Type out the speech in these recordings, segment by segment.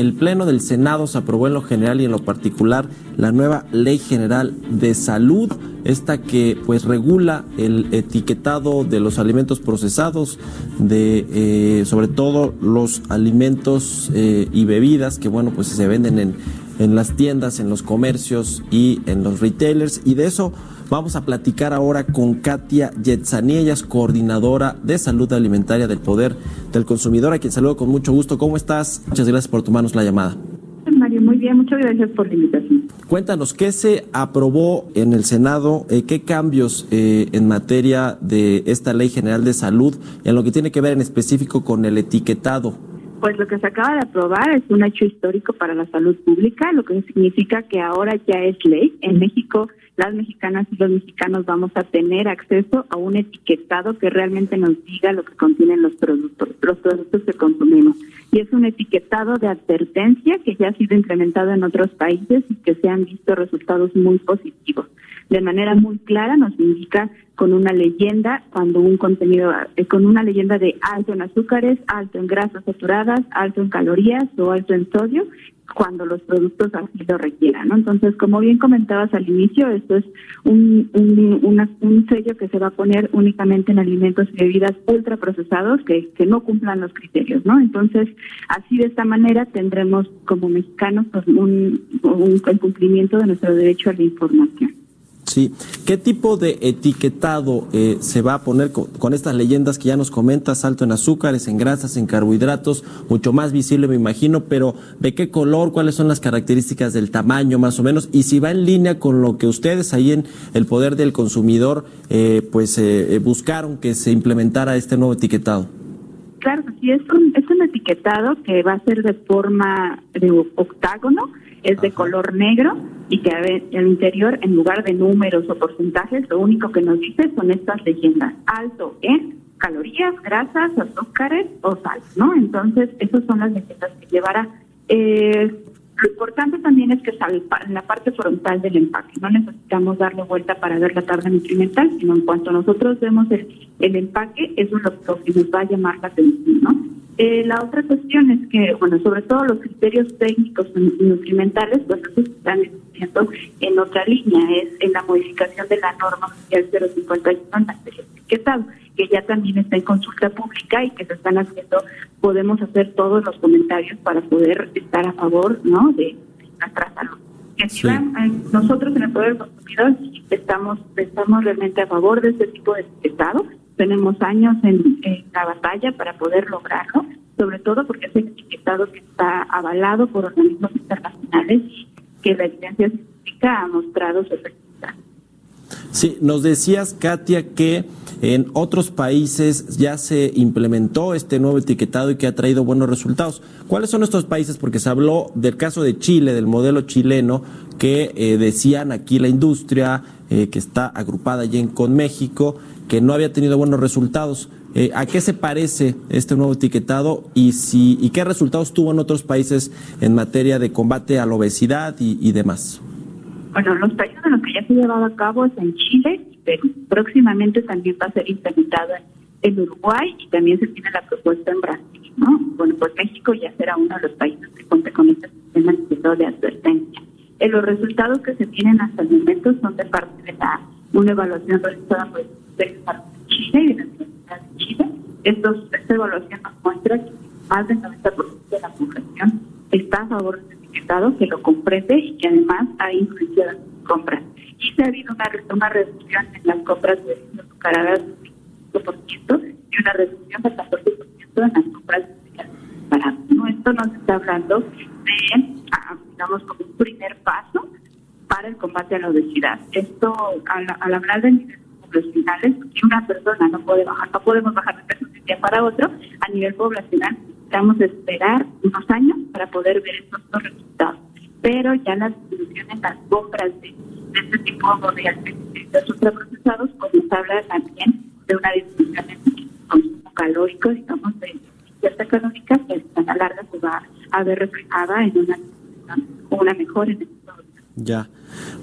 El Pleno del Senado se aprobó en lo general y en lo particular la nueva Ley General de Salud, esta que pues regula el etiquetado de los alimentos procesados, de eh, sobre todo los alimentos eh, y bebidas que bueno pues se venden en, en las tiendas, en los comercios y en los retailers. Y de eso vamos a platicar ahora con Katia Yetzani, ella es coordinadora de salud alimentaria del Poder del Consumidor, a quien saludo con mucho gusto. ¿Cómo estás? Muchas gracias por tomarnos la llamada. Mario, muy bien, muchas gracias por la invitación. Cuéntanos, ¿qué se aprobó en el Senado? Eh, ¿Qué cambios eh, en materia de esta Ley General de Salud, en lo que tiene que ver en específico con el etiquetado? Pues lo que se acaba de aprobar es un hecho histórico para la salud pública, lo que significa que ahora ya es ley. En México, las mexicanas y los mexicanos vamos a tener acceso a un etiquetado que realmente nos diga lo que contienen los productos, los productos que consumimos. Y es un etiquetado de advertencia que ya ha sido implementado en otros países y que se han visto resultados muy positivos. De manera muy clara nos indica con una leyenda cuando un contenido eh, con una leyenda de alto en azúcares, alto en grasas saturadas, alto en calorías o alto en sodio cuando los productos así lo requieran. ¿no? Entonces, como bien comentabas al inicio, esto es un, un, un sello que se va a poner únicamente en alimentos y bebidas ultraprocesados que, que no cumplan los criterios. ¿no? Entonces, así de esta manera tendremos como mexicanos pues, un, un cumplimiento de nuestro derecho a la información. Sí. ¿Qué tipo de etiquetado eh, se va a poner con, estas leyendas que ya nos comentas? Alto en azúcares, en grasas, en carbohidratos, mucho más visible me imagino, pero ¿de qué color? ¿Cuáles son las características del tamaño más o menos? Y si va en línea con lo que ustedes ahí en el poder del consumidor eh, pues eh, buscaron que se implementara este nuevo etiquetado. Claro, sí, es un, es un etiquetado que va a ser de forma de octágono es de color negro y que al interior, en lugar de números o porcentajes, lo único que nos dice son estas leyendas. Alto en calorías, grasas, azúcares o sal, ¿no? Entonces, esas son las leyendas que llevará. Eh, lo importante también es que en la parte frontal del empaque. No necesitamos darle vuelta para ver la tabla nutrimental, sino en cuanto nosotros vemos el, el empaque, eso es lo que nos va a llamar la atención, ¿no? Eh, la otra cuestión es que, bueno, sobre todo los criterios técnicos y nutrimentales, pues se están estudiando en otra línea, es en la modificación de la norma oficial 051 en etiquetado, que ya también está en consulta pública y que se están haciendo, podemos hacer todos los comentarios para poder estar a favor, ¿no?, de nuestra salud. Eh, nosotros en el Poder Consumidor estamos, estamos realmente a favor de este tipo de etiquetado tenemos años en, la batalla para poder lograrlo, sobre todo porque es etiquetado que está avalado por organismos internacionales que la evidencia científica ha mostrado su efectividad. Sí, nos decías, Katia, que en otros países ya se implementó este nuevo etiquetado y que ha traído buenos resultados. ¿Cuáles son estos países? Porque se habló del caso de Chile, del modelo chileno, que eh, decían aquí la industria, eh, que está agrupada allí con México, que no había tenido buenos resultados. Eh, ¿A qué se parece este nuevo etiquetado y, si, y qué resultados tuvo en otros países en materia de combate a la obesidad y, demás? Bueno, los países en los que ya se ha llevado a cabo es en Chile y Perú. Próximamente también va a ser implementado en, Uruguay y también se tiene la propuesta en Brasil. ¿no? Bueno, pues México ya será uno de los países que cuenta con este sistema de advertencia. Eh, los resultados que se tienen hasta el momento son de parte de la una evaluación realizada por de Chile y de la Universidad de Chile. esta evaluación nos muestra que más del 90% de la población está a favor del etiquetado, que lo comprende y que además ha influenciado en compras. Ha habido una, una reducción en las compras de azucaradas del 5% y una reducción del 14% en las compras separadas. ¿no? Esto nos está hablando de, ah, digamos, como un primer paso para el combate a la obesidad. Esto, al, al hablar de niveles poblacionales, si una persona no puede bajar, no podemos bajar de peso de un día para otro, a nivel poblacional necesitamos esperar unos años para poder ver estos resultados. Pero ya las disminuciones, las compras de, este tipo de alimentos ultraprocesados, pues nos habla también de una disminución en consumo calórico, digamos, de cierta calórica que a la larga se va a ver reflejada en una, una mejora en el Ya.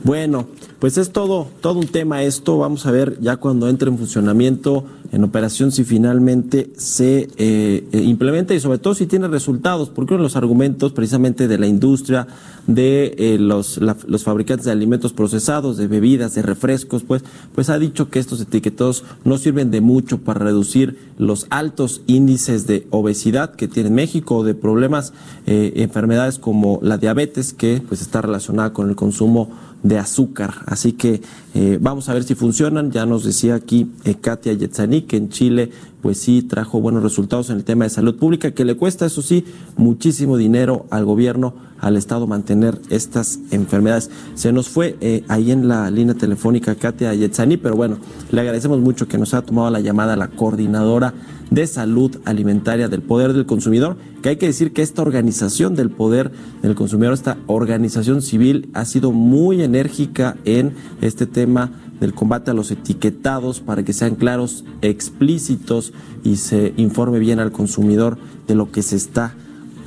Bueno, pues es todo, todo un tema esto. Vamos a ver ya cuando entre en funcionamiento, en operación, si finalmente se eh, eh, implementa y sobre todo si tiene resultados, porque uno de los argumentos precisamente de la industria, de eh, los, los fabricantes de alimentos procesados, de bebidas, de refrescos, pues, pues ha dicho que estos etiquetados no sirven de mucho para reducir los altos índices de obesidad que tiene México, o de problemas, enfermedades como la diabetes, que pues está relacionada con el consumo de azúcar. Así que eh, vamos a ver si funcionan. Ya nos decía aquí eh, Katia Yetzani que en Chile pues sí trajo buenos resultados en el tema de salud pública, que le cuesta, eso sí, muchísimo dinero al gobierno, al Estado mantener estas enfermedades. Se nos fue eh, ahí en la línea telefónica Katia Yetzani, pero bueno, le agradecemos mucho que nos ha tomado la llamada la coordinadora de salud alimentaria del poder del consumidor, que hay que decir que esta organización del poder del consumidor, esta organización civil, ha sido muy enérgica en este tema del combate a los etiquetados para que sean claros, explícitos y se informe bien al consumidor de lo que se está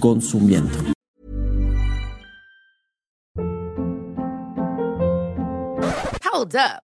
consumiendo. Hold up.